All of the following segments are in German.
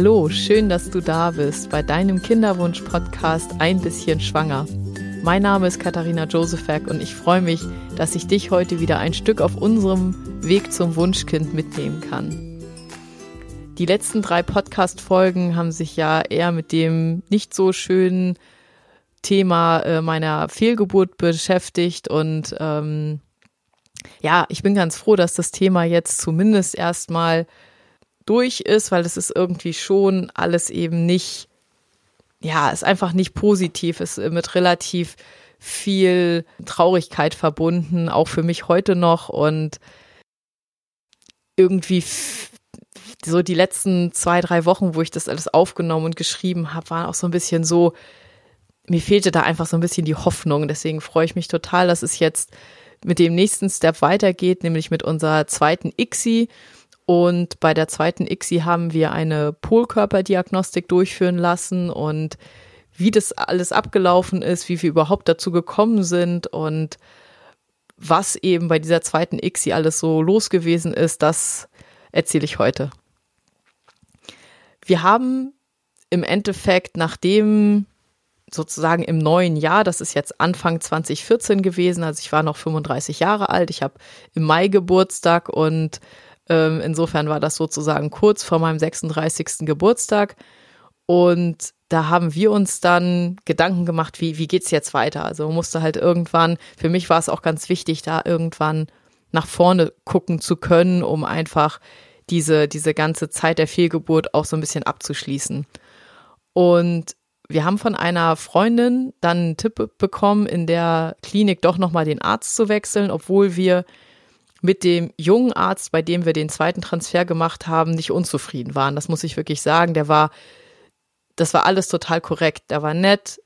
Hallo, schön, dass du da bist bei deinem Kinderwunsch-Podcast Ein bisschen schwanger. Mein Name ist Katharina Josefek und ich freue mich, dass ich dich heute wieder ein Stück auf unserem Weg zum Wunschkind mitnehmen kann. Die letzten drei Podcast-Folgen haben sich ja eher mit dem nicht so schönen Thema äh, meiner Fehlgeburt beschäftigt und ähm, ja, ich bin ganz froh, dass das Thema jetzt zumindest erstmal durch ist, weil es ist irgendwie schon alles eben nicht, ja, ist einfach nicht positiv, ist mit relativ viel Traurigkeit verbunden, auch für mich heute noch und irgendwie so die letzten zwei, drei Wochen, wo ich das alles aufgenommen und geschrieben habe, waren auch so ein bisschen so, mir fehlte da einfach so ein bisschen die Hoffnung. Deswegen freue ich mich total, dass es jetzt mit dem nächsten Step weitergeht, nämlich mit unserer zweiten ICSI. Und bei der zweiten ICSI haben wir eine Polkörperdiagnostik durchführen lassen und wie das alles abgelaufen ist, wie wir überhaupt dazu gekommen sind und was eben bei dieser zweiten ICSI alles so los gewesen ist, das erzähle ich heute. Wir haben im Endeffekt, nachdem sozusagen im neuen Jahr, das ist jetzt Anfang 2014 gewesen, also ich war noch 35 Jahre alt, ich habe im Mai Geburtstag und ähm, insofern war das sozusagen kurz vor meinem 36. Geburtstag und da haben wir uns dann Gedanken gemacht, wie, wie geht's jetzt weiter? Also man musste halt irgendwann, für mich war es auch ganz wichtig, da irgendwann nach vorne gucken zu können, um einfach diese, diese ganze Zeit der Fehlgeburt auch so ein bisschen abzuschließen. Und wir haben von einer Freundin dann einen Tipp bekommen, in der Klinik doch nochmal den Arzt zu wechseln, obwohl wir mit dem jungen Arzt, bei dem wir den zweiten Transfer gemacht haben, nicht unzufrieden waren. Das muss ich wirklich sagen. Der war, das war alles total korrekt. Der war nett.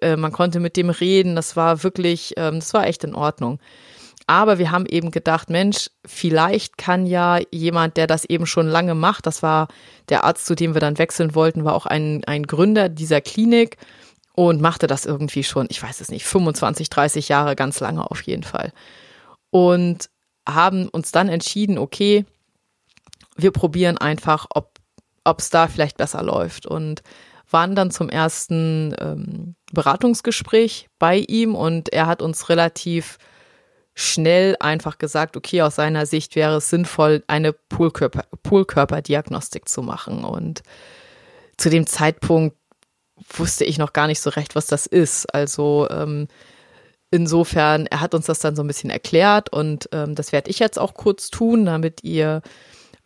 Äh, man konnte mit dem reden. Das war wirklich, ähm, das war echt in Ordnung. Aber wir haben eben gedacht, Mensch, vielleicht kann ja jemand, der das eben schon lange macht, das war der Arzt, zu dem wir dann wechseln wollten, war auch ein, ein Gründer dieser Klinik und machte das irgendwie schon, ich weiß es nicht, 25, 30 Jahre, ganz lange auf jeden Fall. Und haben uns dann entschieden, okay, wir probieren einfach, ob es da vielleicht besser läuft und waren dann zum ersten ähm, Beratungsgespräch bei ihm und er hat uns relativ schnell einfach gesagt, okay, aus seiner Sicht wäre es sinnvoll, eine Polkörper, Polkörperdiagnostik zu machen. Und zu dem Zeitpunkt wusste ich noch gar nicht so recht, was das ist. Also ähm, insofern, er hat uns das dann so ein bisschen erklärt und ähm, das werde ich jetzt auch kurz tun, damit ihr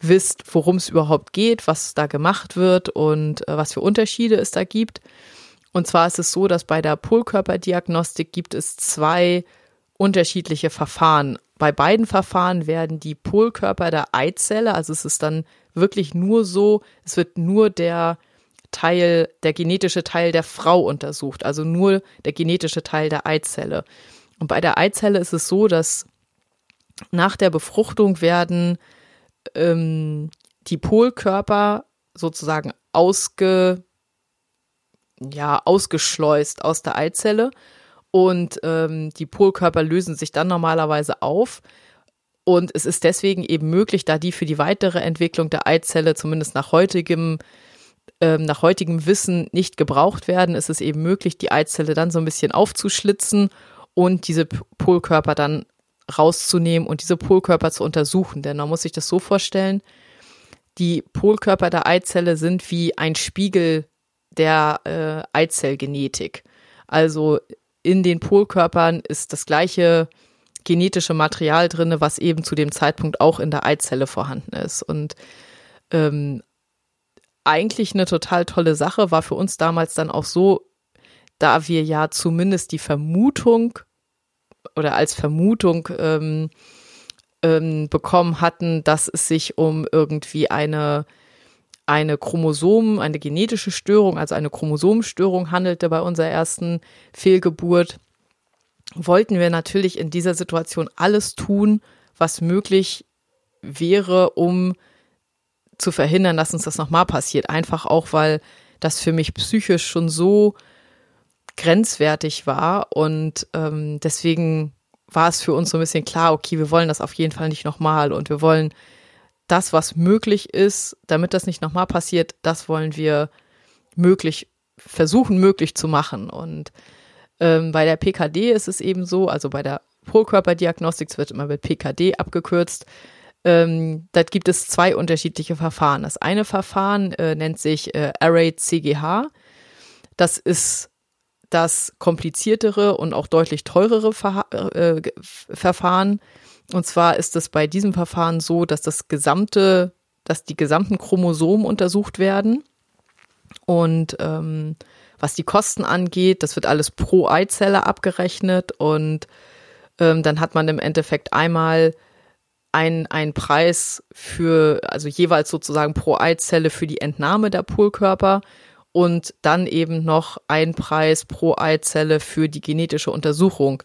wisst, worum es überhaupt geht, was da gemacht wird und äh, was für Unterschiede es da gibt. Und zwar ist es so, dass bei der Polkörperdiagnostik gibt es zwei unterschiedliche Verfahren. Bei beiden Verfahren werden die Polkörper der Eizelle, also es ist dann wirklich nur so, es wird nur der Teil, der genetische Teil der Frau untersucht, also nur der genetische Teil der Eizelle. Und bei der Eizelle ist es so, dass nach der Befruchtung werden ähm, die Polkörper sozusagen ausge, ja, ausgeschleust aus der Eizelle und ähm, die Polkörper lösen sich dann normalerweise auf. Und es ist deswegen eben möglich, da die für die weitere Entwicklung der Eizelle zumindest nach heutigem, ähm, nach heutigem Wissen nicht gebraucht werden, ist es eben möglich, die Eizelle dann so ein bisschen aufzuschlitzen und diese Polkörper dann rauszunehmen und diese Polkörper zu untersuchen. Denn man muss sich das so vorstellen, die Polkörper der Eizelle sind wie ein Spiegel der äh, Eizellgenetik. Also in den Polkörpern ist das gleiche genetische Material drin, was eben zu dem Zeitpunkt auch in der Eizelle vorhanden ist. Und ähm, eigentlich eine total tolle Sache, war für uns damals dann auch so, da wir ja zumindest die Vermutung oder als Vermutung ähm, ähm, bekommen hatten, dass es sich um irgendwie eine eine Chromosom, eine genetische Störung, also eine Chromosomenstörung handelte bei unserer ersten Fehlgeburt, wollten wir natürlich in dieser Situation alles tun, was möglich wäre, um zu verhindern, dass uns das nochmal passiert. Einfach auch, weil das für mich psychisch schon so grenzwertig war und ähm, deswegen war es für uns so ein bisschen klar, okay, wir wollen das auf jeden Fall nicht nochmal und wir wollen das, was möglich ist, damit das nicht nochmal passiert, das wollen wir möglich, versuchen möglich zu machen. Und ähm, bei der PKD ist es eben so, also bei der Polkörperdiagnostik, es wird immer mit PKD abgekürzt, ähm, da gibt es zwei unterschiedliche Verfahren. Das eine Verfahren äh, nennt sich äh, Array CGH. Das ist das kompliziertere und auch deutlich teurere Ver äh, Verfahren. Und zwar ist es bei diesem Verfahren so, dass das gesamte, dass die gesamten Chromosomen untersucht werden. Und ähm, was die Kosten angeht, das wird alles pro Eizelle abgerechnet und ähm, dann hat man im Endeffekt einmal einen Preis für, also jeweils sozusagen pro Eizelle für die Entnahme der Polkörper und dann eben noch ein Preis pro Eizelle für die genetische Untersuchung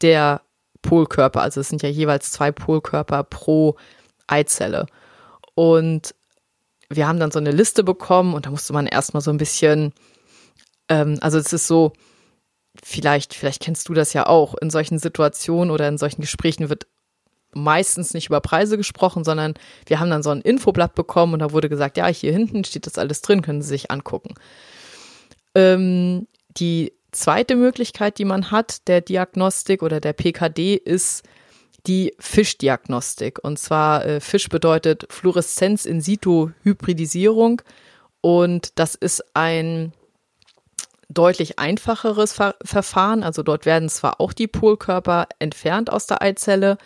der Polkörper. Also es sind ja jeweils zwei Polkörper pro Eizelle. Und wir haben dann so eine Liste bekommen und da musste man erstmal so ein bisschen, ähm, also es ist so, vielleicht, vielleicht kennst du das ja auch, in solchen Situationen oder in solchen Gesprächen wird meistens nicht über Preise gesprochen, sondern wir haben dann so ein Infoblatt bekommen und da wurde gesagt, ja, hier hinten steht das alles drin, können Sie sich angucken. Ähm, die zweite Möglichkeit, die man hat, der Diagnostik oder der PKD, ist die Fischdiagnostik. Und zwar äh, Fisch bedeutet Fluoreszenz in situ Hybridisierung und das ist ein deutlich einfacheres Ver Verfahren. Also dort werden zwar auch die Polkörper entfernt aus der Eizelle,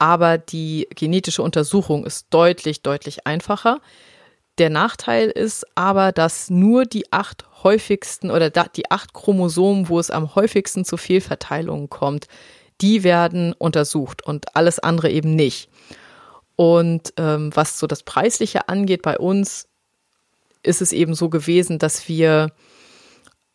aber die genetische Untersuchung ist deutlich, deutlich einfacher. Der Nachteil ist aber, dass nur die acht häufigsten oder die acht Chromosomen, wo es am häufigsten zu Fehlverteilungen kommt, die werden untersucht und alles andere eben nicht. Und ähm, was so das Preisliche angeht, bei uns ist es eben so gewesen, dass wir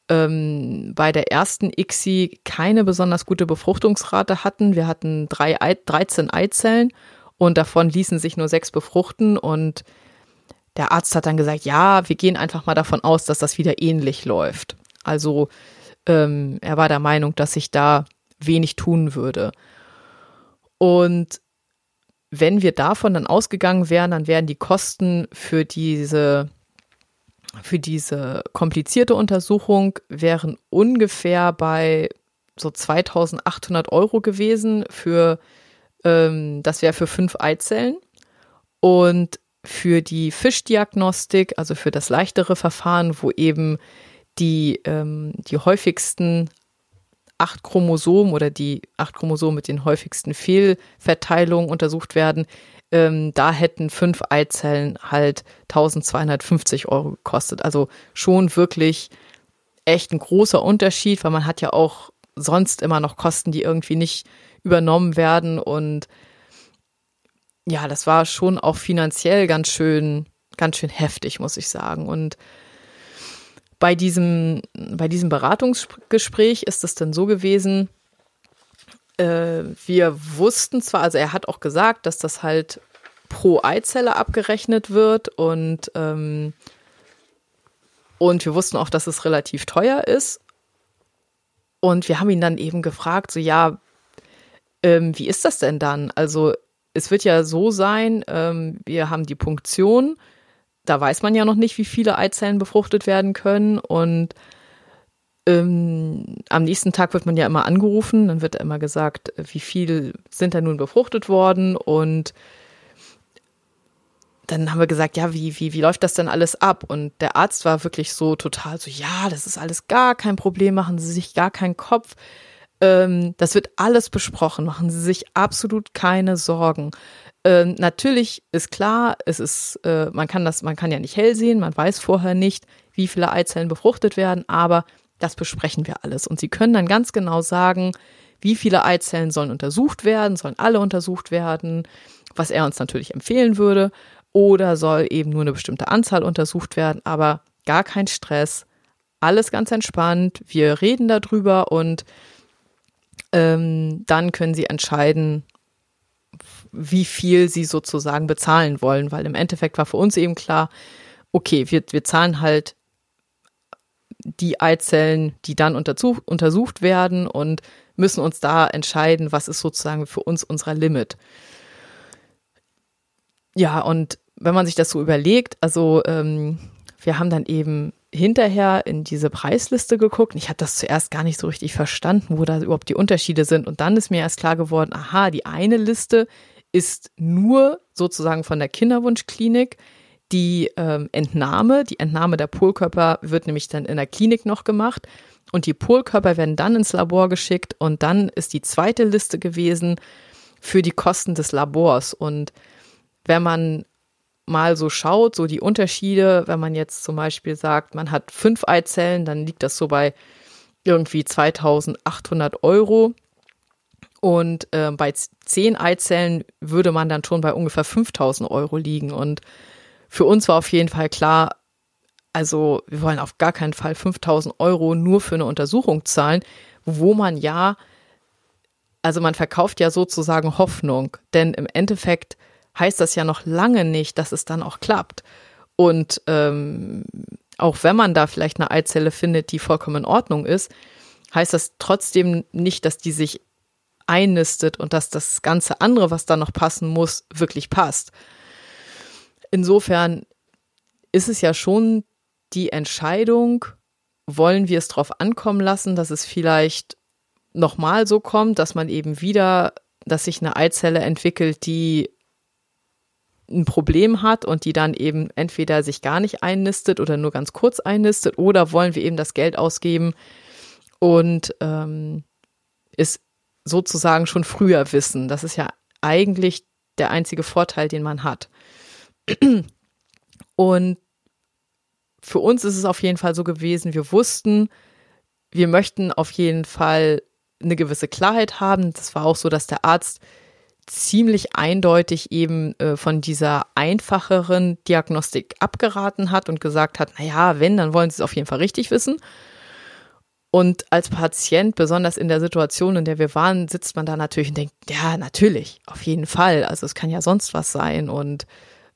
ähm, bei der ersten ICSI keine besonders gute Befruchtungsrate hatten. Wir hatten drei, 13 Eizellen und davon ließen sich nur sechs befruchten und der Arzt hat dann gesagt, ja, wir gehen einfach mal davon aus, dass das wieder ähnlich läuft. Also ähm, er war der Meinung, dass sich da wenig tun würde. Und wenn wir davon dann ausgegangen wären, dann wären die Kosten für diese für diese komplizierte Untersuchung wären ungefähr bei so 2800 Euro gewesen für, ähm, das wäre für fünf Eizellen. Und für die Fischdiagnostik, also für das leichtere Verfahren, wo eben die, ähm, die häufigsten acht Chromosomen oder die acht Chromosomen mit den häufigsten Fehlverteilungen untersucht werden, ähm, da hätten fünf Eizellen halt 1250 Euro gekostet. Also schon wirklich echt ein großer Unterschied, weil man hat ja auch sonst immer noch Kosten, die irgendwie nicht übernommen werden. Und ja, das war schon auch finanziell ganz schön, ganz schön heftig, muss ich sagen. Und bei diesem, bei diesem Beratungsgespräch ist es dann so gewesen, äh, wir wussten zwar, also er hat auch gesagt, dass das halt pro Eizelle abgerechnet wird und, ähm, und wir wussten auch, dass es relativ teuer ist. Und wir haben ihn dann eben gefragt, so ja, ähm, wie ist das denn dann? Also es wird ja so sein, ähm, wir haben die Punktion, da weiß man ja noch nicht, wie viele Eizellen befruchtet werden können und ähm, am nächsten Tag wird man ja immer angerufen, dann wird immer gesagt, wie viel sind da nun befruchtet worden und dann haben wir gesagt, ja, wie, wie, wie läuft das denn alles ab? Und der Arzt war wirklich so total so, ja, das ist alles gar kein Problem, machen Sie sich gar keinen Kopf. Ähm, das wird alles besprochen, machen Sie sich absolut keine Sorgen. Ähm, natürlich ist klar, es ist, äh, man kann das, man kann ja nicht hell sehen, man weiß vorher nicht, wie viele Eizellen befruchtet werden, aber das besprechen wir alles. Und sie können dann ganz genau sagen, wie viele Eizellen sollen untersucht werden, sollen alle untersucht werden, was er uns natürlich empfehlen würde, oder soll eben nur eine bestimmte Anzahl untersucht werden, aber gar kein Stress, alles ganz entspannt, wir reden darüber und ähm, dann können sie entscheiden, wie viel sie sozusagen bezahlen wollen, weil im Endeffekt war für uns eben klar, okay, wir, wir zahlen halt die Eizellen, die dann untersucht werden und müssen uns da entscheiden, was ist sozusagen für uns unser Limit. ja, und wenn man sich das so überlegt, also ähm, wir haben dann eben hinterher in diese Preisliste geguckt. Ich habe das zuerst gar nicht so richtig verstanden, wo da überhaupt die Unterschiede sind. Und dann ist mir erst klar geworden, aha, die eine Liste ist nur sozusagen von der Kinderwunschklinik. Die ähm, Entnahme, die Entnahme der Polkörper wird nämlich dann in der Klinik noch gemacht. Und die Polkörper werden dann ins Labor geschickt. Und dann ist die zweite Liste gewesen für die Kosten des Labors. Und wenn man mal so schaut, so die Unterschiede, wenn man jetzt zum Beispiel sagt, man hat fünf Eizellen, dann liegt das so bei irgendwie 2800 Euro. Und äh, bei zehn Eizellen würde man dann schon bei ungefähr 5000 Euro liegen. Und für uns war auf jeden Fall klar, also wir wollen auf gar keinen Fall 5000 Euro nur für eine Untersuchung zahlen, wo man ja, also man verkauft ja sozusagen Hoffnung. Denn im Endeffekt heißt das ja noch lange nicht, dass es dann auch klappt. Und ähm, auch wenn man da vielleicht eine Eizelle findet, die vollkommen in Ordnung ist, heißt das trotzdem nicht, dass die sich einnistet und dass das ganze andere, was da noch passen muss, wirklich passt. Insofern ist es ja schon die Entscheidung, wollen wir es darauf ankommen lassen, dass es vielleicht nochmal so kommt, dass man eben wieder, dass sich eine Eizelle entwickelt, die ein Problem hat und die dann eben entweder sich gar nicht einnistet oder nur ganz kurz einnistet oder wollen wir eben das Geld ausgeben und ähm, es sozusagen schon früher wissen. Das ist ja eigentlich der einzige Vorteil, den man hat. Und für uns ist es auf jeden Fall so gewesen, wir wussten, wir möchten auf jeden Fall eine gewisse Klarheit haben. Das war auch so, dass der Arzt ziemlich eindeutig eben äh, von dieser einfacheren Diagnostik abgeraten hat und gesagt hat, naja, wenn, dann wollen sie es auf jeden Fall richtig wissen. Und als Patient, besonders in der Situation, in der wir waren, sitzt man da natürlich und denkt, ja, natürlich, auf jeden Fall. Also es kann ja sonst was sein. Und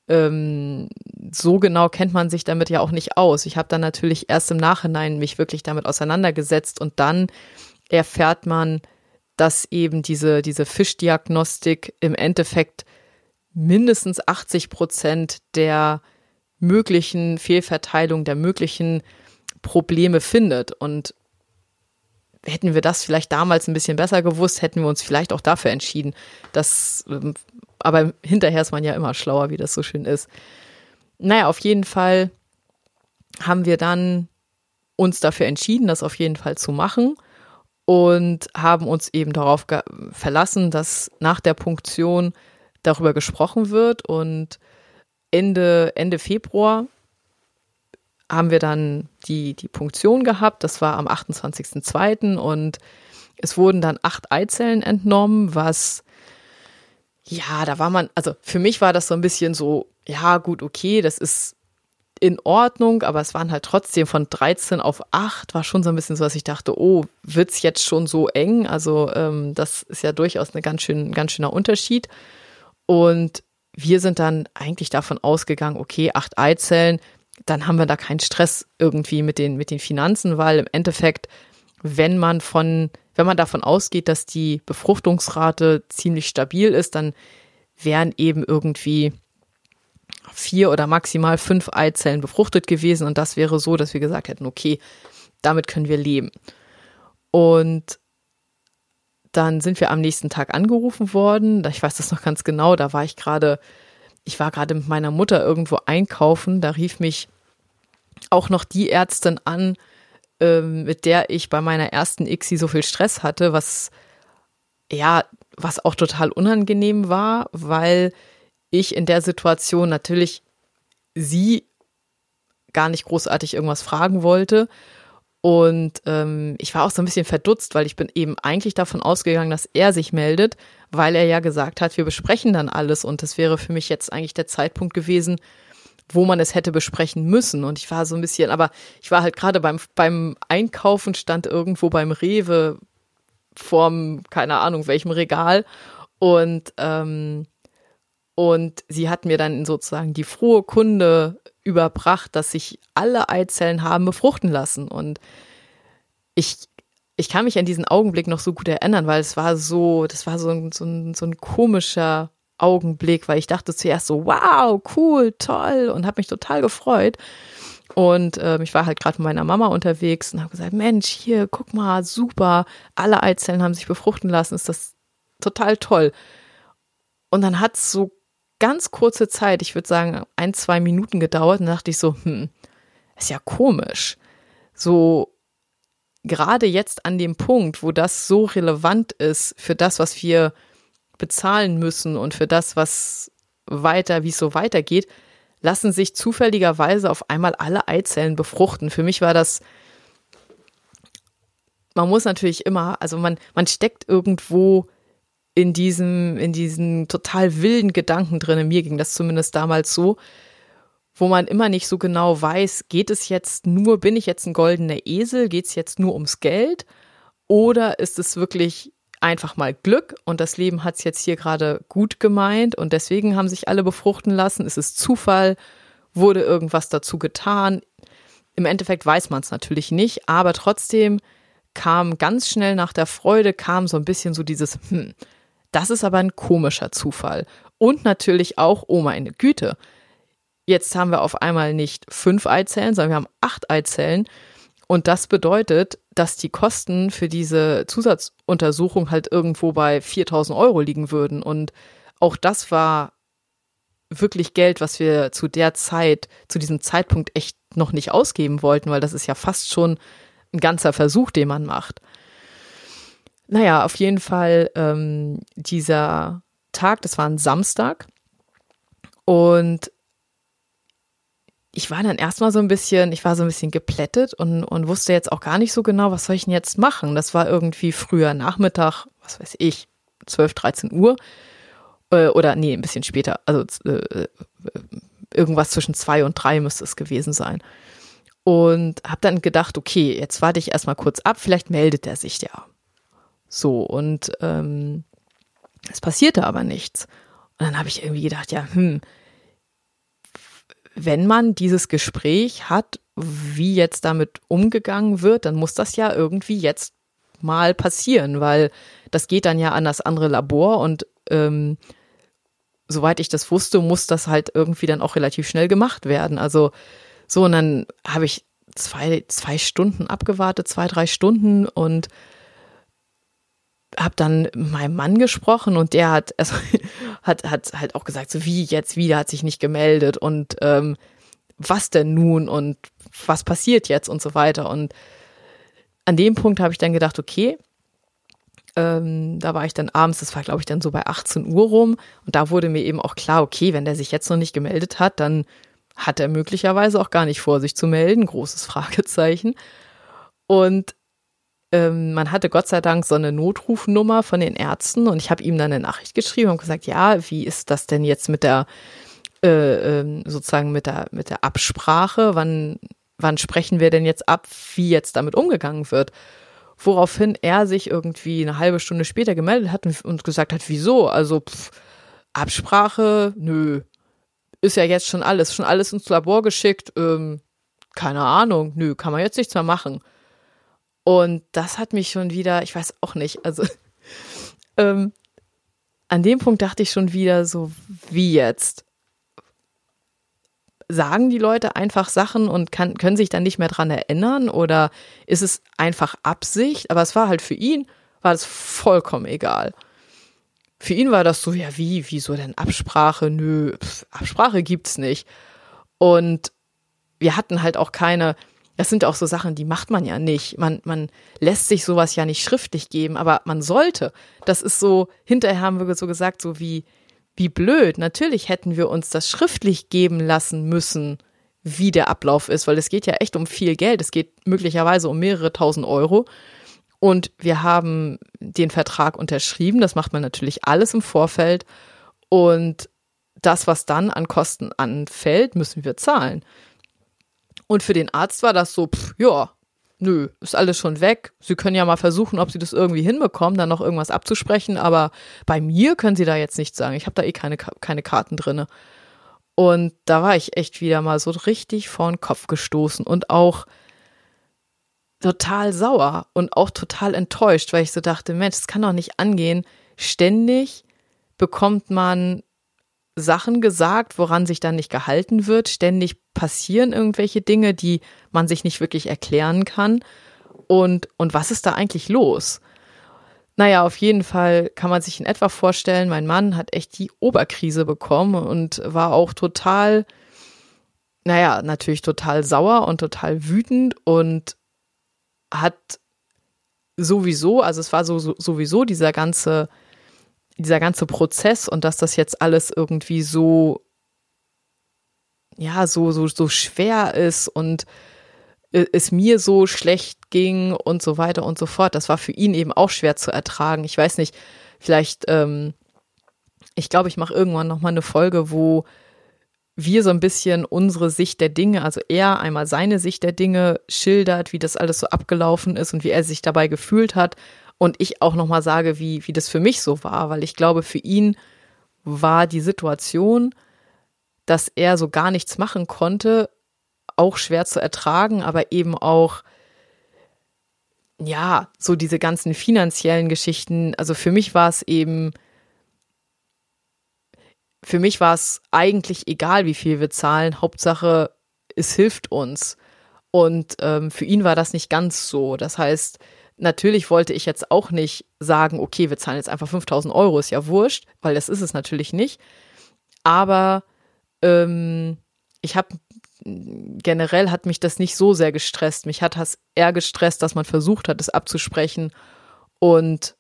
ähm, so genau kennt man sich damit ja auch nicht aus. Ich habe dann natürlich erst im Nachhinein mich wirklich damit auseinandergesetzt und dann erfährt man, dass eben diese, diese Fischdiagnostik im Endeffekt mindestens 80 Prozent der möglichen Fehlverteilung, der möglichen Probleme findet. Und hätten wir das vielleicht damals ein bisschen besser gewusst, hätten wir uns vielleicht auch dafür entschieden. Das, ähm, aber hinterher ist man ja immer schlauer, wie das so schön ist. Naja, auf jeden Fall haben wir dann uns dafür entschieden, das auf jeden Fall zu machen und haben uns eben darauf verlassen, dass nach der Punktion darüber gesprochen wird und Ende, Ende Februar haben wir dann die, die Punktion gehabt. Das war am 28.02. und es wurden dann acht Eizellen entnommen, was ja, da war man, also für mich war das so ein bisschen so, ja, gut, okay, das ist in Ordnung, aber es waren halt trotzdem von 13 auf 8, war schon so ein bisschen so, dass ich dachte, oh, wird's jetzt schon so eng? Also ähm, das ist ja durchaus ein ganz, schön, ganz schöner Unterschied. Und wir sind dann eigentlich davon ausgegangen, okay, acht Eizellen, dann haben wir da keinen Stress irgendwie mit den, mit den Finanzen, weil im Endeffekt, wenn man von, wenn man davon ausgeht, dass die Befruchtungsrate ziemlich stabil ist, dann wären eben irgendwie vier oder maximal fünf Eizellen befruchtet gewesen und das wäre so, dass wir gesagt hätten, okay, damit können wir leben. Und dann sind wir am nächsten Tag angerufen worden. Ich weiß das noch ganz genau. Da war ich gerade, ich war gerade mit meiner Mutter irgendwo einkaufen. Da rief mich auch noch die Ärztin an, ähm, mit der ich bei meiner ersten ICSI so viel Stress hatte, was ja, was auch total unangenehm war, weil ich in der Situation natürlich sie gar nicht großartig irgendwas fragen wollte. Und ähm, ich war auch so ein bisschen verdutzt, weil ich bin eben eigentlich davon ausgegangen, dass er sich meldet, weil er ja gesagt hat, wir besprechen dann alles. Und das wäre für mich jetzt eigentlich der Zeitpunkt gewesen, wo man es hätte besprechen müssen. Und ich war so ein bisschen, aber ich war halt gerade beim, beim Einkaufen, stand irgendwo beim Rewe vorm, keine Ahnung, welchem Regal. Und ähm, und sie hat mir dann sozusagen die frohe Kunde überbracht, dass sich alle Eizellen haben befruchten lassen. Und ich, ich kann mich an diesen Augenblick noch so gut erinnern, weil es war so, das war so ein, so ein, so ein komischer Augenblick, weil ich dachte zuerst so, wow, cool, toll und habe mich total gefreut. Und äh, ich war halt gerade mit meiner Mama unterwegs und habe gesagt, Mensch, hier, guck mal, super, alle Eizellen haben sich befruchten lassen, ist das total toll. Und dann hat es so ganz kurze Zeit, ich würde sagen ein, zwei Minuten gedauert und dachte ich so, hm, ist ja komisch. So gerade jetzt an dem Punkt, wo das so relevant ist für das, was wir bezahlen müssen und für das, was weiter, wie es so weitergeht, lassen sich zufälligerweise auf einmal alle Eizellen befruchten. Für mich war das, man muss natürlich immer, also man, man steckt irgendwo in diesem, in diesen total wilden Gedanken drin. Mir ging das zumindest damals so, wo man immer nicht so genau weiß, geht es jetzt nur, bin ich jetzt ein goldener Esel, geht es jetzt nur ums Geld oder ist es wirklich einfach mal Glück und das Leben hat es jetzt hier gerade gut gemeint und deswegen haben sich alle befruchten lassen. Ist es Zufall? Wurde irgendwas dazu getan? Im Endeffekt weiß man es natürlich nicht, aber trotzdem kam ganz schnell nach der Freude, kam so ein bisschen so dieses, hm, das ist aber ein komischer Zufall. Und natürlich auch, oh meine Güte, jetzt haben wir auf einmal nicht fünf Eizellen, sondern wir haben acht Eizellen. Und das bedeutet, dass die Kosten für diese Zusatzuntersuchung halt irgendwo bei 4000 Euro liegen würden. Und auch das war wirklich Geld, was wir zu der Zeit, zu diesem Zeitpunkt echt noch nicht ausgeben wollten, weil das ist ja fast schon ein ganzer Versuch, den man macht. Naja, auf jeden Fall ähm, dieser Tag, das war ein Samstag. Und ich war dann erstmal so ein bisschen, ich war so ein bisschen geplättet und, und wusste jetzt auch gar nicht so genau, was soll ich denn jetzt machen. Das war irgendwie früher Nachmittag, was weiß ich, 12, 13 Uhr. Äh, oder nee, ein bisschen später, also äh, irgendwas zwischen zwei und drei müsste es gewesen sein. Und habe dann gedacht, okay, jetzt warte ich erstmal kurz ab, vielleicht meldet er sich ja. So, und ähm, es passierte aber nichts. Und dann habe ich irgendwie gedacht, ja, hm, wenn man dieses Gespräch hat, wie jetzt damit umgegangen wird, dann muss das ja irgendwie jetzt mal passieren, weil das geht dann ja an das andere Labor und ähm, soweit ich das wusste, muss das halt irgendwie dann auch relativ schnell gemacht werden. Also so, und dann habe ich zwei, zwei Stunden abgewartet, zwei, drei Stunden und habe dann meinem Mann gesprochen und der hat, also, hat, hat halt auch gesagt, so wie jetzt wieder, hat sich nicht gemeldet und ähm, was denn nun und was passiert jetzt und so weiter. Und an dem Punkt habe ich dann gedacht, okay, ähm, da war ich dann abends, das war glaube ich dann so bei 18 Uhr rum und da wurde mir eben auch klar, okay, wenn der sich jetzt noch nicht gemeldet hat, dann hat er möglicherweise auch gar nicht vor, sich zu melden, großes Fragezeichen. Und ähm, man hatte Gott sei Dank so eine Notrufnummer von den Ärzten und ich habe ihm dann eine Nachricht geschrieben und gesagt, ja, wie ist das denn jetzt mit der äh, äh, sozusagen mit der mit der Absprache? Wann wann sprechen wir denn jetzt ab, wie jetzt damit umgegangen wird? Woraufhin er sich irgendwie eine halbe Stunde später gemeldet hat und gesagt hat, wieso? Also pff, Absprache, nö, ist ja jetzt schon alles, schon alles ins Labor geschickt. Ähm, keine Ahnung, nö, kann man jetzt nichts mehr machen. Und das hat mich schon wieder, ich weiß auch nicht, also ähm, an dem Punkt dachte ich schon wieder so, wie jetzt? Sagen die Leute einfach Sachen und kann, können sich dann nicht mehr dran erinnern oder ist es einfach Absicht? Aber es war halt für ihn, war das vollkommen egal. Für ihn war das so, ja, wie, wieso denn Absprache? Nö, pf, Absprache gibt's nicht. Und wir hatten halt auch keine, das sind auch so Sachen, die macht man ja nicht. Man, man lässt sich sowas ja nicht schriftlich geben, aber man sollte. Das ist so, hinterher haben wir so gesagt, so wie, wie blöd. Natürlich hätten wir uns das schriftlich geben lassen müssen, wie der Ablauf ist, weil es geht ja echt um viel Geld. Es geht möglicherweise um mehrere tausend Euro. Und wir haben den Vertrag unterschrieben. Das macht man natürlich alles im Vorfeld. Und das, was dann an Kosten anfällt, müssen wir zahlen. Und für den Arzt war das so, pff, ja, nö, ist alles schon weg. Sie können ja mal versuchen, ob Sie das irgendwie hinbekommen, dann noch irgendwas abzusprechen. Aber bei mir können Sie da jetzt nichts sagen. Ich habe da eh keine, keine Karten drinne. Und da war ich echt wieder mal so richtig vor den Kopf gestoßen und auch total sauer und auch total enttäuscht, weil ich so dachte, Mensch, das kann doch nicht angehen. Ständig bekommt man Sachen gesagt, woran sich dann nicht gehalten wird. Ständig passieren irgendwelche Dinge, die man sich nicht wirklich erklären kann. Und, und was ist da eigentlich los? Naja, auf jeden Fall kann man sich in etwa vorstellen, mein Mann hat echt die Oberkrise bekommen und war auch total, naja, natürlich total sauer und total wütend und hat sowieso, also es war so, so sowieso dieser ganze, dieser ganze Prozess und dass das jetzt alles irgendwie so, ja, so, so, so schwer ist und es mir so schlecht ging und so weiter und so fort. Das war für ihn eben auch schwer zu ertragen. Ich weiß nicht, vielleicht, ähm, ich glaube, ich mache irgendwann nochmal eine Folge, wo wir so ein bisschen unsere Sicht der Dinge, also er einmal seine Sicht der Dinge schildert, wie das alles so abgelaufen ist und wie er sich dabei gefühlt hat. Und ich auch nochmal sage, wie, wie das für mich so war, weil ich glaube, für ihn war die Situation, dass er so gar nichts machen konnte, auch schwer zu ertragen, aber eben auch, ja, so diese ganzen finanziellen Geschichten. Also für mich war es eben, für mich war es eigentlich egal, wie viel wir zahlen. Hauptsache, es hilft uns. Und ähm, für ihn war das nicht ganz so. Das heißt, natürlich wollte ich jetzt auch nicht sagen, okay, wir zahlen jetzt einfach 5000 Euro, ist ja wurscht, weil das ist es natürlich nicht. Aber ähm, ich habe generell hat mich das nicht so sehr gestresst. Mich hat das eher gestresst, dass man versucht hat, es abzusprechen und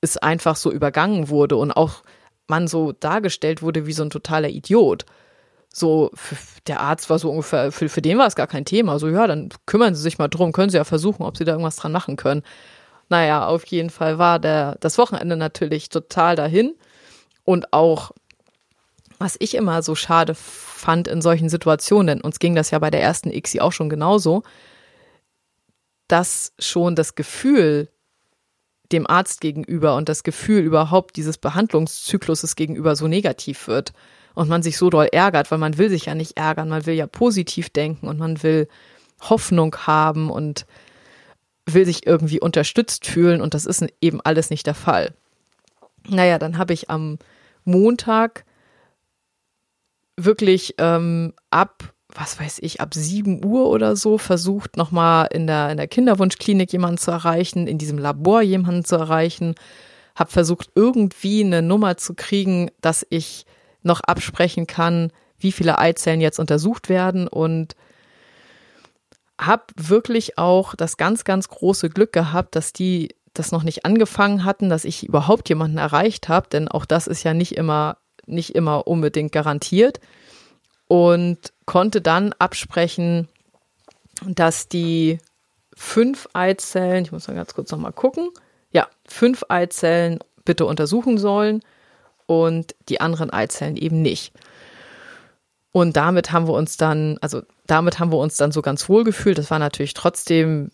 es einfach so übergangen wurde und auch man so dargestellt wurde wie so ein totaler Idiot. So, der Arzt war so ungefähr, für, für den war es gar kein Thema. So, ja, dann kümmern Sie sich mal drum, können Sie ja versuchen, ob Sie da irgendwas dran machen können. Naja, auf jeden Fall war der, das Wochenende natürlich total dahin. Und auch, was ich immer so schade fand in solchen Situationen, denn uns ging das ja bei der ersten ICSI auch schon genauso, dass schon das Gefühl dem Arzt gegenüber und das Gefühl überhaupt dieses Behandlungszykluses gegenüber so negativ wird und man sich so doll ärgert, weil man will sich ja nicht ärgern, man will ja positiv denken und man will Hoffnung haben und will sich irgendwie unterstützt fühlen. Und das ist eben alles nicht der Fall. Naja, dann habe ich am Montag wirklich ähm, ab, was weiß ich, ab 7 Uhr oder so versucht, nochmal in der, in der Kinderwunschklinik jemanden zu erreichen, in diesem Labor jemanden zu erreichen, habe versucht, irgendwie eine Nummer zu kriegen, dass ich noch absprechen kann, wie viele Eizellen jetzt untersucht werden und habe wirklich auch das ganz, ganz große Glück gehabt, dass die das noch nicht angefangen hatten, dass ich überhaupt jemanden erreicht habe, denn auch das ist ja nicht immer nicht immer unbedingt garantiert und konnte dann absprechen, dass die fünf Eizellen, ich muss mal ganz kurz nochmal gucken, ja, fünf Eizellen bitte untersuchen sollen und die anderen Eizellen eben nicht. Und damit haben wir uns dann, also damit haben wir uns dann so ganz wohl gefühlt. Das war natürlich trotzdem,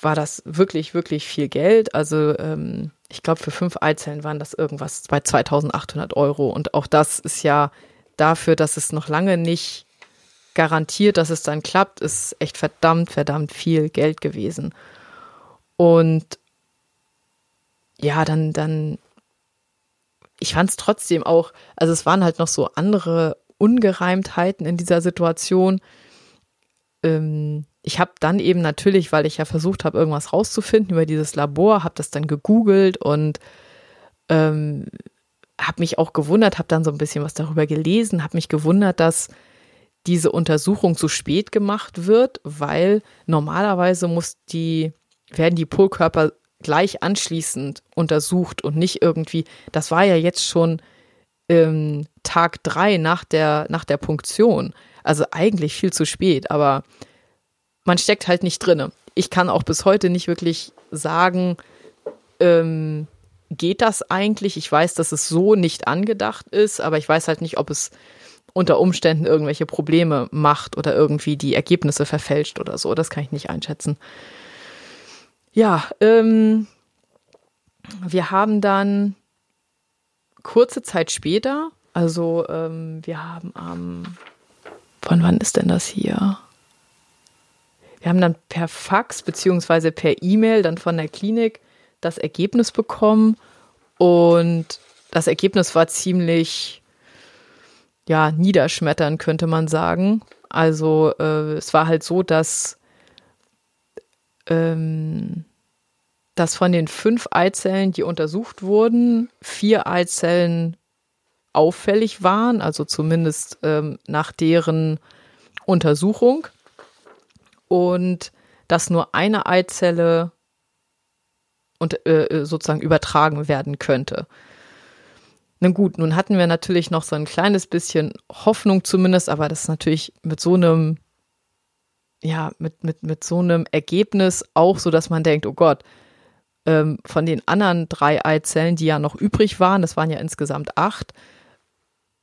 war das wirklich, wirklich viel Geld. Also ähm, ich glaube, für fünf Eizellen waren das irgendwas bei 2800 Euro. Und auch das ist ja dafür, dass es noch lange nicht garantiert, dass es dann klappt, ist echt verdammt, verdammt viel Geld gewesen. Und ja, dann, dann, ich fand es trotzdem auch, also es waren halt noch so andere Ungereimtheiten in dieser Situation. Ähm, ich habe dann eben natürlich, weil ich ja versucht habe, irgendwas rauszufinden über dieses Labor, habe das dann gegoogelt und ähm, habe mich auch gewundert, habe dann so ein bisschen was darüber gelesen, habe mich gewundert, dass diese Untersuchung zu spät gemacht wird, weil normalerweise muss die, werden die Polkörper gleich anschließend untersucht und nicht irgendwie, das war ja jetzt schon ähm, Tag drei nach der, nach der Punktion. Also eigentlich viel zu spät, aber man steckt halt nicht drinne. Ich kann auch bis heute nicht wirklich sagen, ähm, geht das eigentlich? Ich weiß, dass es so nicht angedacht ist, aber ich weiß halt nicht, ob es unter Umständen irgendwelche Probleme macht oder irgendwie die Ergebnisse verfälscht oder so. Das kann ich nicht einschätzen. Ja, ähm, wir haben dann kurze Zeit später, also ähm, wir haben am, von wann ist denn das hier? Wir haben dann per Fax beziehungsweise per E-Mail dann von der Klinik das Ergebnis bekommen und das Ergebnis war ziemlich, ja, niederschmetternd, könnte man sagen. Also äh, es war halt so, dass, ähm, dass von den fünf Eizellen, die untersucht wurden, vier Eizellen auffällig waren, also zumindest ähm, nach deren Untersuchung. Und dass nur eine Eizelle und, äh, sozusagen übertragen werden könnte. Na gut, nun hatten wir natürlich noch so ein kleines bisschen Hoffnung zumindest, aber das ist natürlich mit so einem, ja, mit, mit, mit so einem Ergebnis auch so, dass man denkt, oh Gott, ähm, von den anderen drei Eizellen, die ja noch übrig waren, das waren ja insgesamt acht,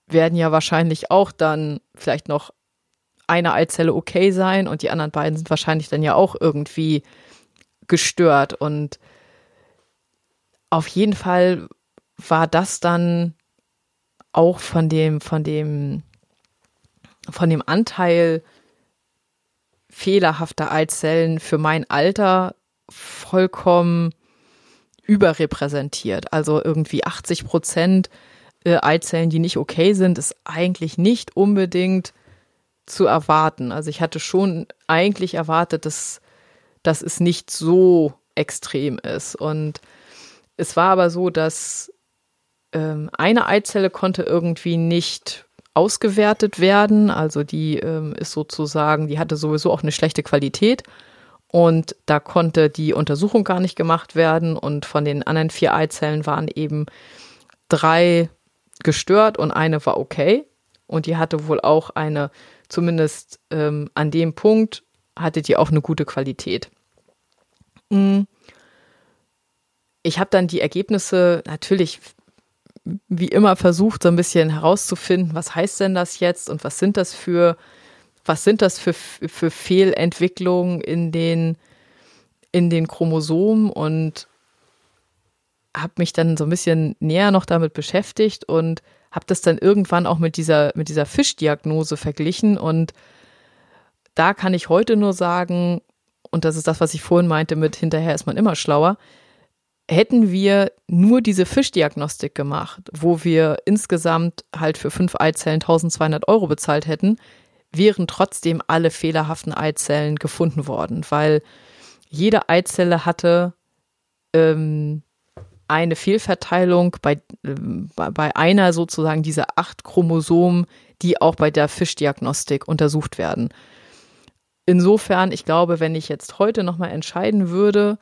werden ja wahrscheinlich auch dann vielleicht noch eine Eizelle okay sein und die anderen beiden sind wahrscheinlich dann ja auch irgendwie gestört. Und auf jeden Fall war das dann auch von dem, von dem, von dem Anteil fehlerhafter Eizellen für mein Alter vollkommen überrepräsentiert. Also irgendwie 80 Prozent äh, Eizellen, die nicht okay sind, ist eigentlich nicht unbedingt zu erwarten. Also ich hatte schon eigentlich erwartet, dass, dass es nicht so extrem ist. Und es war aber so, dass ähm, eine Eizelle konnte irgendwie nicht ausgewertet werden. Also die ähm, ist sozusagen, die hatte sowieso auch eine schlechte Qualität. Und da konnte die Untersuchung gar nicht gemacht werden. Und von den anderen vier Eizellen waren eben drei gestört und eine war okay. Und die hatte wohl auch eine, zumindest ähm, an dem Punkt, hatte die auch eine gute Qualität. Mm. Ich habe dann die Ergebnisse natürlich wie immer versucht, so ein bisschen herauszufinden, was heißt denn das jetzt und was sind das für, was sind das für, für Fehlentwicklungen in den, in den Chromosomen und habe mich dann so ein bisschen näher noch damit beschäftigt und habe das dann irgendwann auch mit dieser, mit dieser Fischdiagnose verglichen. Und da kann ich heute nur sagen, und das ist das, was ich vorhin meinte, mit hinterher ist man immer schlauer, hätten wir nur diese Fischdiagnostik gemacht, wo wir insgesamt halt für fünf Eizellen 1200 Euro bezahlt hätten, wären trotzdem alle fehlerhaften Eizellen gefunden worden, weil jede Eizelle hatte ähm, eine Fehlverteilung bei, bei einer sozusagen dieser acht Chromosomen, die auch bei der Fischdiagnostik untersucht werden. Insofern, ich glaube, wenn ich jetzt heute nochmal entscheiden würde,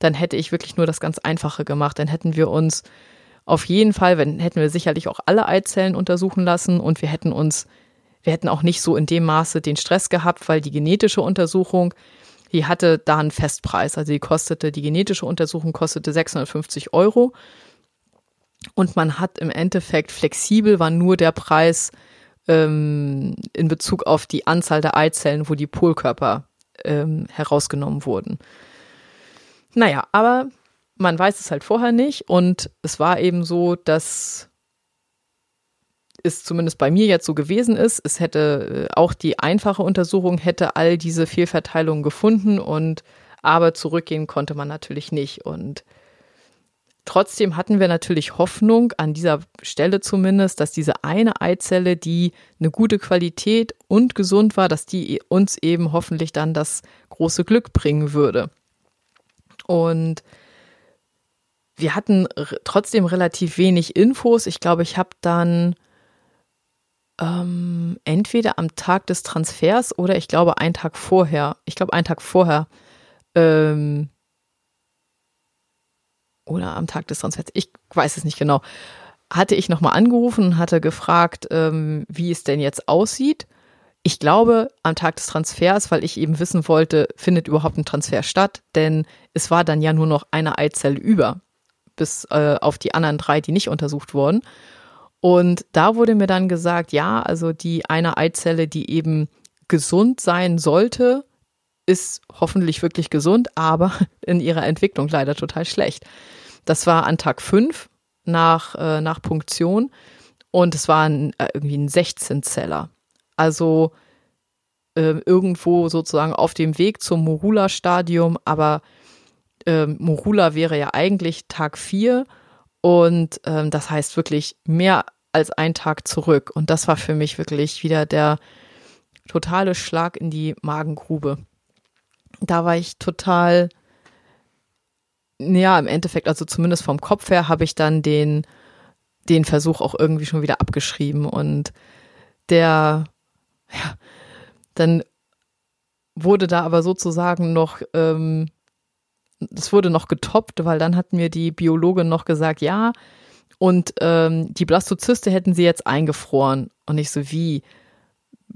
dann hätte ich wirklich nur das ganz Einfache gemacht. Dann hätten wir uns auf jeden Fall, wenn, hätten wir sicherlich auch alle Eizellen untersuchen lassen und wir hätten uns, wir hätten auch nicht so in dem Maße den Stress gehabt, weil die genetische Untersuchung die hatte da einen Festpreis. Also die kostete, die genetische Untersuchung kostete 650 Euro. Und man hat im Endeffekt flexibel war nur der Preis ähm, in Bezug auf die Anzahl der Eizellen, wo die Polkörper ähm, herausgenommen wurden. Naja, aber man weiß es halt vorher nicht. Und es war eben so, dass es zumindest bei mir jetzt so gewesen ist. Es hätte äh, auch die einfache Untersuchung hätte all diese Fehlverteilungen gefunden und aber zurückgehen konnte man natürlich nicht. Und trotzdem hatten wir natürlich Hoffnung an dieser Stelle zumindest, dass diese eine Eizelle, die eine gute Qualität und gesund war, dass die uns eben hoffentlich dann das große Glück bringen würde. Und wir hatten trotzdem relativ wenig Infos. Ich glaube, ich habe dann ähm, entweder am Tag des Transfers oder ich glaube einen Tag vorher. Ich glaube einen Tag vorher. Ähm, oder am Tag des Transfers. Ich weiß es nicht genau. Hatte ich nochmal angerufen und hatte gefragt, ähm, wie es denn jetzt aussieht. Ich glaube, am Tag des Transfers, weil ich eben wissen wollte, findet überhaupt ein Transfer statt, denn es war dann ja nur noch eine Eizelle über, bis äh, auf die anderen drei, die nicht untersucht wurden. Und da wurde mir dann gesagt, ja, also die eine Eizelle, die eben gesund sein sollte, ist hoffentlich wirklich gesund, aber in ihrer Entwicklung leider total schlecht. Das war an Tag 5 nach, äh, nach Punktion und es war ein, äh, irgendwie ein 16-Zeller. Also äh, irgendwo sozusagen auf dem Weg zum Morula-Stadium, aber äh, Morula wäre ja eigentlich Tag 4 Und ähm, das heißt wirklich mehr als ein Tag zurück. Und das war für mich wirklich wieder der totale Schlag in die Magengrube. Da war ich total, ja, im Endeffekt, also zumindest vom Kopf her, habe ich dann den, den Versuch auch irgendwie schon wieder abgeschrieben. Und der, ja, dann wurde da aber sozusagen noch, ähm, das wurde noch getoppt, weil dann hat mir die Biologin noch gesagt, ja, und ähm, die Blastozyste hätten sie jetzt eingefroren. Und ich so, wie?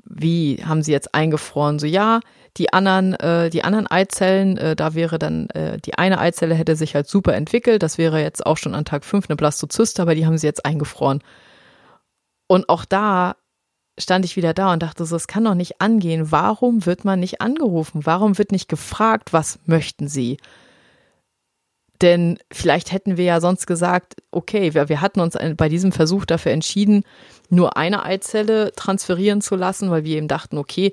Wie haben sie jetzt eingefroren? So, ja, die anderen, äh, die anderen Eizellen, äh, da wäre dann, äh, die eine Eizelle hätte sich halt super entwickelt. Das wäre jetzt auch schon an Tag 5 eine Blastozyste, aber die haben sie jetzt eingefroren. Und auch da stand ich wieder da und dachte so, es kann doch nicht angehen. Warum wird man nicht angerufen? Warum wird nicht gefragt, was möchten Sie? Denn vielleicht hätten wir ja sonst gesagt, okay, wir, wir hatten uns bei diesem Versuch dafür entschieden, nur eine Eizelle transferieren zu lassen, weil wir eben dachten, okay,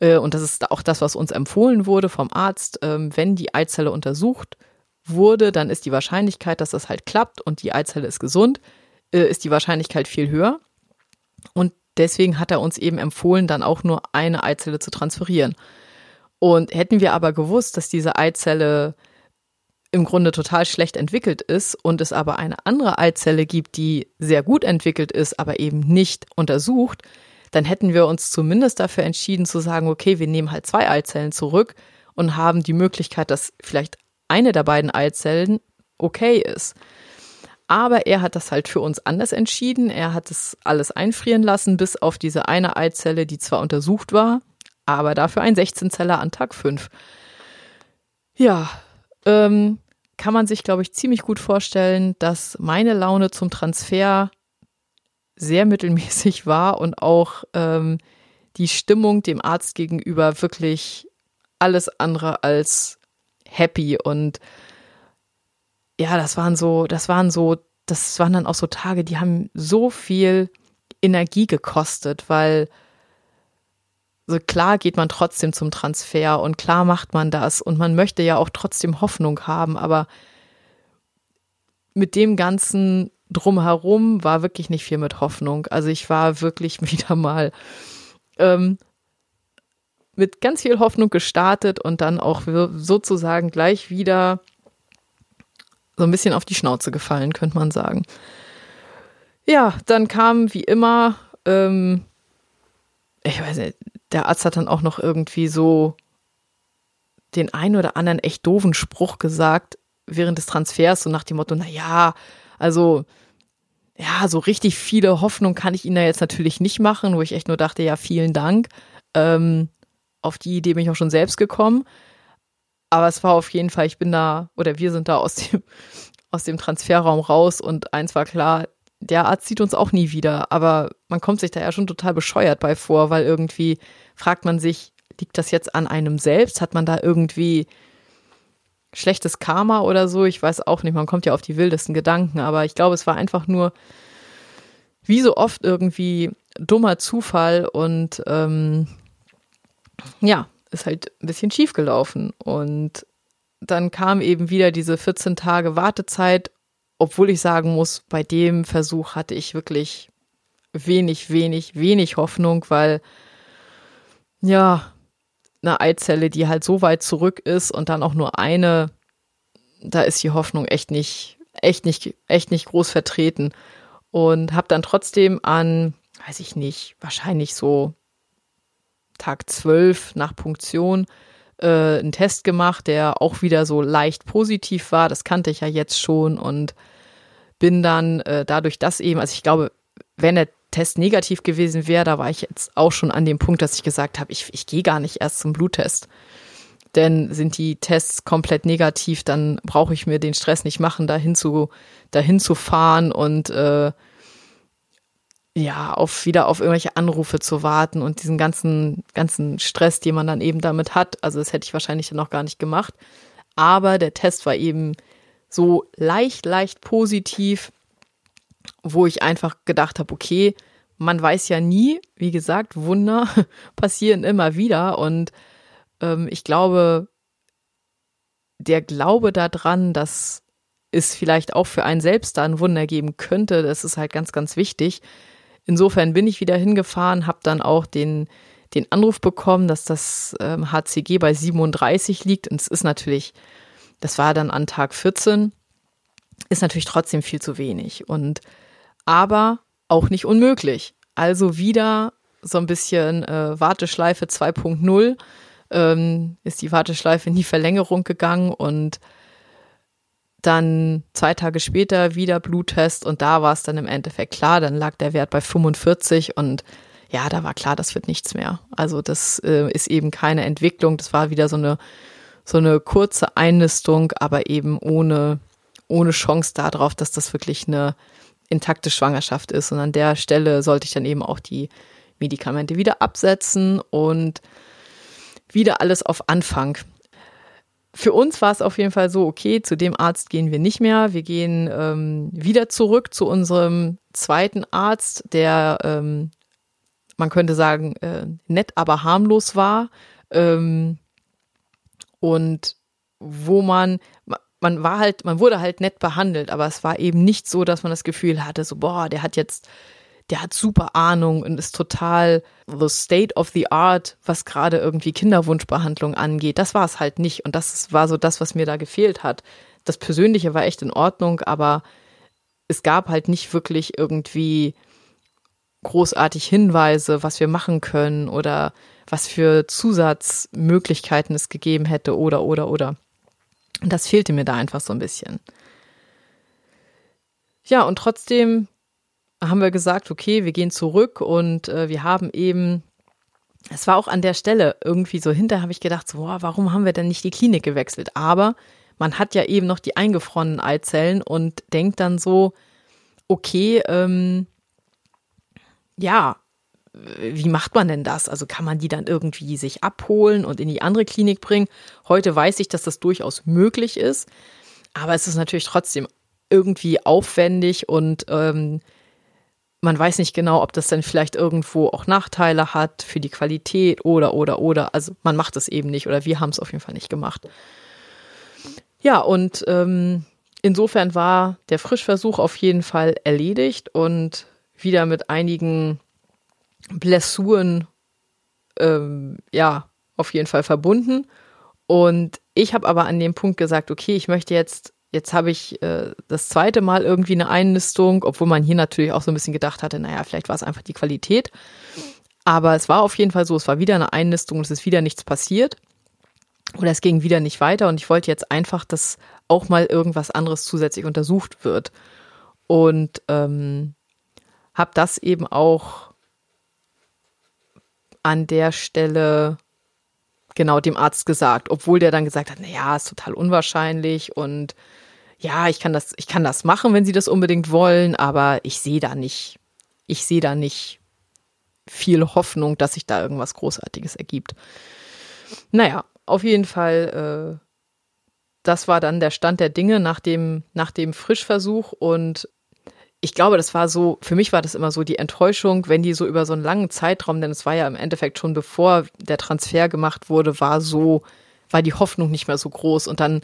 äh, und das ist auch das, was uns empfohlen wurde vom Arzt, ähm, wenn die Eizelle untersucht wurde, dann ist die Wahrscheinlichkeit, dass das halt klappt und die Eizelle ist gesund, äh, ist die Wahrscheinlichkeit viel höher. Und deswegen hat er uns eben empfohlen, dann auch nur eine Eizelle zu transferieren. Und hätten wir aber gewusst, dass diese Eizelle im Grunde total schlecht entwickelt ist und es aber eine andere Eizelle gibt, die sehr gut entwickelt ist, aber eben nicht untersucht, dann hätten wir uns zumindest dafür entschieden zu sagen, okay, wir nehmen halt zwei Eizellen zurück und haben die Möglichkeit, dass vielleicht eine der beiden Eizellen okay ist. Aber er hat das halt für uns anders entschieden. Er hat es alles einfrieren lassen, bis auf diese eine Eizelle, die zwar untersucht war, aber dafür ein 16-Zeller an Tag 5. Ja, ähm, kann man sich, glaube ich, ziemlich gut vorstellen, dass meine Laune zum Transfer sehr mittelmäßig war und auch ähm, die Stimmung dem Arzt gegenüber wirklich alles andere als happy und ja, das waren so, das waren so, das waren dann auch so Tage, die haben so viel Energie gekostet, weil so klar geht man trotzdem zum Transfer und klar macht man das und man möchte ja auch trotzdem Hoffnung haben, aber mit dem ganzen drumherum war wirklich nicht viel mit Hoffnung. Also ich war wirklich wieder mal ähm, mit ganz viel Hoffnung gestartet und dann auch sozusagen gleich wieder so ein bisschen auf die Schnauze gefallen, könnte man sagen. Ja, dann kam wie immer, ähm, ich weiß nicht, der Arzt hat dann auch noch irgendwie so den einen oder anderen echt doofen Spruch gesagt während des Transfers, so nach dem Motto, na ja, also ja, so richtig viele Hoffnung kann ich Ihnen da jetzt natürlich nicht machen, wo ich echt nur dachte, ja, vielen Dank. Ähm, auf die Idee bin ich auch schon selbst gekommen. Aber es war auf jeden Fall, ich bin da, oder wir sind da aus dem, aus dem Transferraum raus und eins war klar, der Arzt sieht uns auch nie wieder. Aber man kommt sich da ja schon total bescheuert bei vor, weil irgendwie fragt man sich, liegt das jetzt an einem selbst? Hat man da irgendwie schlechtes Karma oder so? Ich weiß auch nicht, man kommt ja auf die wildesten Gedanken, aber ich glaube, es war einfach nur wie so oft irgendwie dummer Zufall und ähm, ja, ist halt ein bisschen schief gelaufen. Und dann kam eben wieder diese 14 Tage Wartezeit, obwohl ich sagen muss, bei dem Versuch hatte ich wirklich wenig, wenig, wenig Hoffnung, weil ja, eine Eizelle, die halt so weit zurück ist und dann auch nur eine, da ist die Hoffnung echt nicht, echt nicht, echt nicht groß vertreten. Und habe dann trotzdem an, weiß ich nicht, wahrscheinlich so Tag 12 nach Punktion äh, einen Test gemacht, der auch wieder so leicht positiv war. Das kannte ich ja jetzt schon und bin dann äh, dadurch, dass eben, also ich glaube, wenn der Test negativ gewesen wäre, da war ich jetzt auch schon an dem Punkt, dass ich gesagt habe, ich, ich gehe gar nicht erst zum Bluttest. Denn sind die Tests komplett negativ, dann brauche ich mir den Stress nicht machen, dahin zu, dahin zu fahren und äh, ja, auf wieder auf irgendwelche Anrufe zu warten und diesen ganzen, ganzen Stress, den man dann eben damit hat. Also das hätte ich wahrscheinlich auch gar nicht gemacht. Aber der Test war eben so leicht, leicht positiv, wo ich einfach gedacht habe, okay, man weiß ja nie, wie gesagt, Wunder passieren immer wieder und ähm, ich glaube, der Glaube daran, dass es vielleicht auch für einen selbst da ein Wunder geben könnte. Das ist halt ganz, ganz wichtig. Insofern bin ich wieder hingefahren, habe dann auch den, den Anruf bekommen, dass das ähm, HCG bei 37 liegt. Und es ist natürlich, das war dann an Tag 14, ist natürlich trotzdem viel zu wenig. Und aber auch nicht unmöglich. Also wieder so ein bisschen äh, Warteschleife 2.0 ähm, ist die Warteschleife in die Verlängerung gegangen und dann zwei Tage später wieder Bluttest und da war es dann im Endeffekt klar, dann lag der Wert bei 45 und ja, da war klar, das wird nichts mehr. Also das äh, ist eben keine Entwicklung, das war wieder so eine so eine kurze Einnistung, aber eben ohne ohne Chance darauf, dass das wirklich eine intakte Schwangerschaft ist und an der Stelle sollte ich dann eben auch die Medikamente wieder absetzen und wieder alles auf Anfang. Für uns war es auf jeden Fall so, okay, zu dem Arzt gehen wir nicht mehr. Wir gehen ähm, wieder zurück zu unserem zweiten Arzt, der, ähm, man könnte sagen, äh, nett, aber harmlos war. Ähm, und wo man, man war halt, man wurde halt nett behandelt, aber es war eben nicht so, dass man das Gefühl hatte, so, boah, der hat jetzt der hat super Ahnung und ist total the state of the art, was gerade irgendwie Kinderwunschbehandlung angeht. Das war es halt nicht. Und das war so das, was mir da gefehlt hat. Das Persönliche war echt in Ordnung, aber es gab halt nicht wirklich irgendwie großartig Hinweise, was wir machen können oder was für Zusatzmöglichkeiten es gegeben hätte oder, oder, oder. Und das fehlte mir da einfach so ein bisschen. Ja, und trotzdem haben wir gesagt, okay, wir gehen zurück und äh, wir haben eben, es war auch an der Stelle irgendwie so hinter, habe ich gedacht, so, boah, warum haben wir denn nicht die Klinik gewechselt? Aber man hat ja eben noch die eingefrorenen Eizellen und denkt dann so, okay, ähm, ja, wie macht man denn das? Also kann man die dann irgendwie sich abholen und in die andere Klinik bringen? Heute weiß ich, dass das durchaus möglich ist, aber es ist natürlich trotzdem irgendwie aufwendig und ähm, man weiß nicht genau, ob das dann vielleicht irgendwo auch Nachteile hat für die Qualität oder, oder, oder. Also man macht es eben nicht oder wir haben es auf jeden Fall nicht gemacht. Ja, und ähm, insofern war der Frischversuch auf jeden Fall erledigt und wieder mit einigen Blessuren, ähm, ja, auf jeden Fall verbunden. Und ich habe aber an dem Punkt gesagt, okay, ich möchte jetzt Jetzt habe ich äh, das zweite Mal irgendwie eine Einnistung, obwohl man hier natürlich auch so ein bisschen gedacht hatte, naja, vielleicht war es einfach die Qualität. Aber es war auf jeden Fall so, es war wieder eine Einnistung und es ist wieder nichts passiert. Oder es ging wieder nicht weiter und ich wollte jetzt einfach, dass auch mal irgendwas anderes zusätzlich untersucht wird. Und ähm, habe das eben auch an der Stelle genau dem Arzt gesagt, obwohl der dann gesagt hat, na ja, ist total unwahrscheinlich und ja, ich kann das, ich kann das machen, wenn sie das unbedingt wollen, aber ich sehe da nicht, ich sehe da nicht viel Hoffnung, dass sich da irgendwas Großartiges ergibt. Naja, auf jeden Fall, äh, das war dann der Stand der Dinge nach dem, nach dem Frischversuch und ich glaube, das war so, für mich war das immer so die Enttäuschung, wenn die so über so einen langen Zeitraum, denn es war ja im Endeffekt schon bevor der Transfer gemacht wurde, war so, war die Hoffnung nicht mehr so groß und dann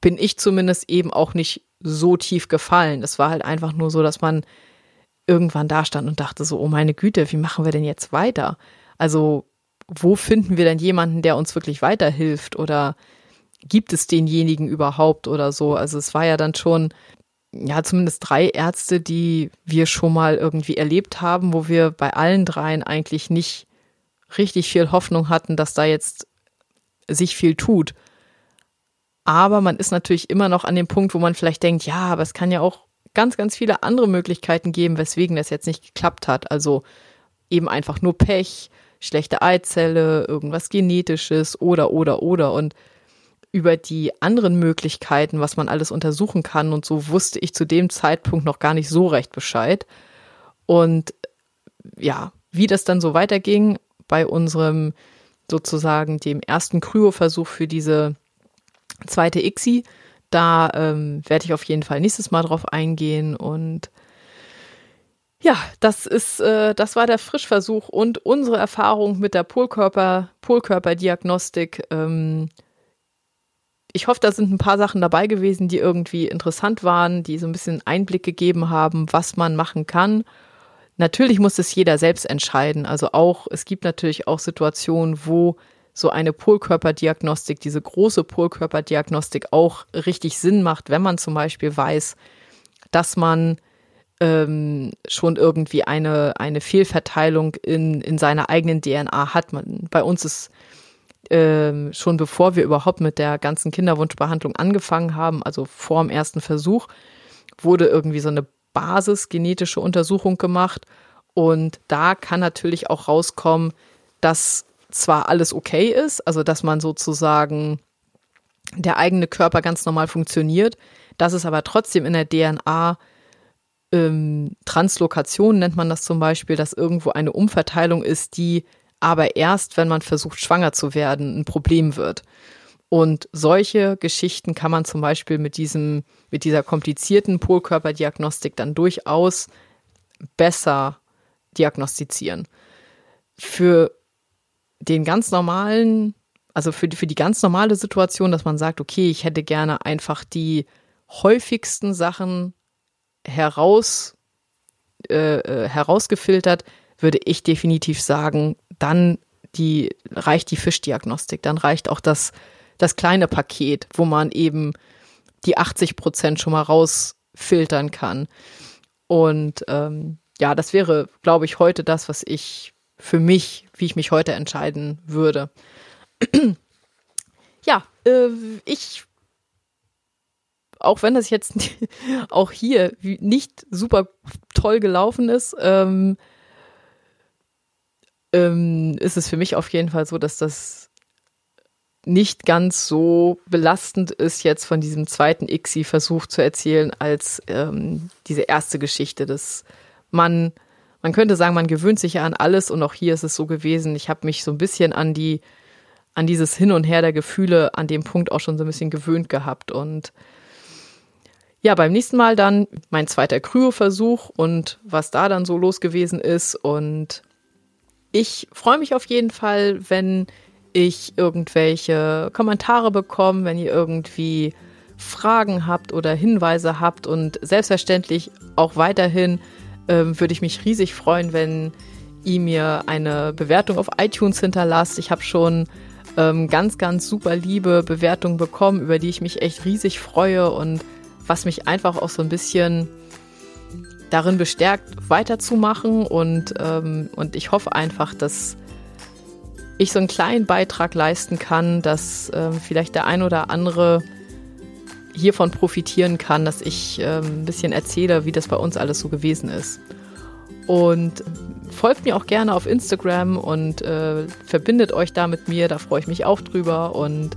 bin ich zumindest eben auch nicht so tief gefallen. Es war halt einfach nur so, dass man irgendwann da stand und dachte so, oh meine Güte, wie machen wir denn jetzt weiter? Also, wo finden wir denn jemanden, der uns wirklich weiterhilft oder gibt es denjenigen überhaupt oder so? Also, es war ja dann schon, ja, zumindest drei Ärzte, die wir schon mal irgendwie erlebt haben, wo wir bei allen dreien eigentlich nicht richtig viel Hoffnung hatten, dass da jetzt sich viel tut. Aber man ist natürlich immer noch an dem Punkt, wo man vielleicht denkt, ja, aber es kann ja auch ganz, ganz viele andere Möglichkeiten geben, weswegen das jetzt nicht geklappt hat. Also eben einfach nur Pech, schlechte Eizelle, irgendwas Genetisches oder, oder, oder. Und über die anderen Möglichkeiten, was man alles untersuchen kann und so, wusste ich zu dem Zeitpunkt noch gar nicht so recht Bescheid. Und ja, wie das dann so weiterging bei unserem sozusagen dem ersten Kryoversuch für diese zweite ICSI. Da ähm, werde ich auf jeden Fall nächstes Mal drauf eingehen und ja, das ist, äh, das war der Frischversuch und unsere Erfahrung mit der Polkörper, Polkörperdiagnostik. Ähm, ich hoffe, da sind ein paar Sachen dabei gewesen, die irgendwie interessant waren, die so ein bisschen Einblick gegeben haben, was man machen kann. Natürlich muss es jeder selbst entscheiden. Also auch, es gibt natürlich auch Situationen, wo so eine Polkörperdiagnostik, diese große Polkörperdiagnostik auch richtig Sinn macht, wenn man zum Beispiel weiß, dass man ähm, schon irgendwie eine, eine Fehlverteilung in, in seiner eigenen DNA hat. Man, bei uns ist ähm, schon bevor wir überhaupt mit der ganzen Kinderwunschbehandlung angefangen haben, also vor dem ersten Versuch, wurde irgendwie so eine basisgenetische Untersuchung gemacht. Und da kann natürlich auch rauskommen, dass zwar alles okay ist, also dass man sozusagen der eigene Körper ganz normal funktioniert, dass es aber trotzdem in der DNA ähm, Translokation nennt man das zum Beispiel, dass irgendwo eine Umverteilung ist, die aber erst, wenn man versucht, schwanger zu werden, ein Problem wird. Und solche Geschichten kann man zum Beispiel mit diesem, mit dieser komplizierten Polkörperdiagnostik dann durchaus besser diagnostizieren. Für den ganz normalen, also für, für die ganz normale Situation, dass man sagt, okay, ich hätte gerne einfach die häufigsten Sachen heraus, äh, äh herausgefiltert, würde ich definitiv sagen, dann die, reicht die Fischdiagnostik, dann reicht auch das, das kleine Paket, wo man eben die 80 Prozent schon mal rausfiltern kann. Und ähm, ja, das wäre, glaube ich, heute das, was ich für mich, wie ich mich heute entscheiden würde. ja, äh, ich, auch wenn das jetzt auch hier nicht super toll gelaufen ist, ähm, ähm, ist es für mich auf jeden Fall so, dass das nicht ganz so belastend ist, jetzt von diesem zweiten ICSI-Versuch zu erzählen, als ähm, diese erste Geschichte, dass man, man könnte sagen, man gewöhnt sich ja an alles und auch hier ist es so gewesen. Ich habe mich so ein bisschen an die, an dieses Hin und Her der Gefühle an dem Punkt auch schon so ein bisschen gewöhnt gehabt. Und ja, beim nächsten Mal dann mein zweiter Kryo-Versuch und was da dann so los gewesen ist. Und ich freue mich auf jeden Fall, wenn ich irgendwelche Kommentare bekomme, wenn ihr irgendwie Fragen habt oder Hinweise habt. Und selbstverständlich auch weiterhin ähm, würde ich mich riesig freuen, wenn ihr mir eine Bewertung auf iTunes hinterlasst. Ich habe schon ähm, ganz, ganz super liebe Bewertungen bekommen, über die ich mich echt riesig freue und was mich einfach auch so ein bisschen darin bestärkt, weiterzumachen und, ähm, und ich hoffe einfach, dass ich so einen kleinen Beitrag leisten kann, dass ähm, vielleicht der ein oder andere hiervon profitieren kann, dass ich ähm, ein bisschen erzähle, wie das bei uns alles so gewesen ist. Und folgt mir auch gerne auf Instagram und äh, verbindet euch da mit mir, da freue ich mich auch drüber. Und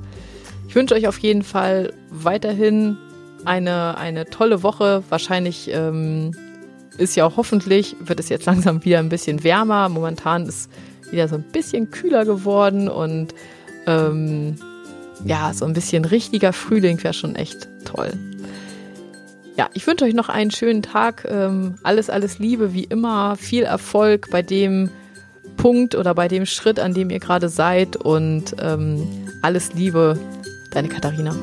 ich wünsche euch auf jeden Fall weiterhin eine, eine tolle Woche. Wahrscheinlich ähm, ist ja auch hoffentlich, wird es jetzt langsam wieder ein bisschen wärmer. Momentan ist wieder so ein bisschen kühler geworden und ähm, ja, so ein bisschen richtiger Frühling wäre schon echt toll. Ja, ich wünsche euch noch einen schönen Tag. Ähm, alles, alles Liebe, wie immer. Viel Erfolg bei dem Punkt oder bei dem Schritt, an dem ihr gerade seid. Und ähm, alles Liebe, deine Katharina.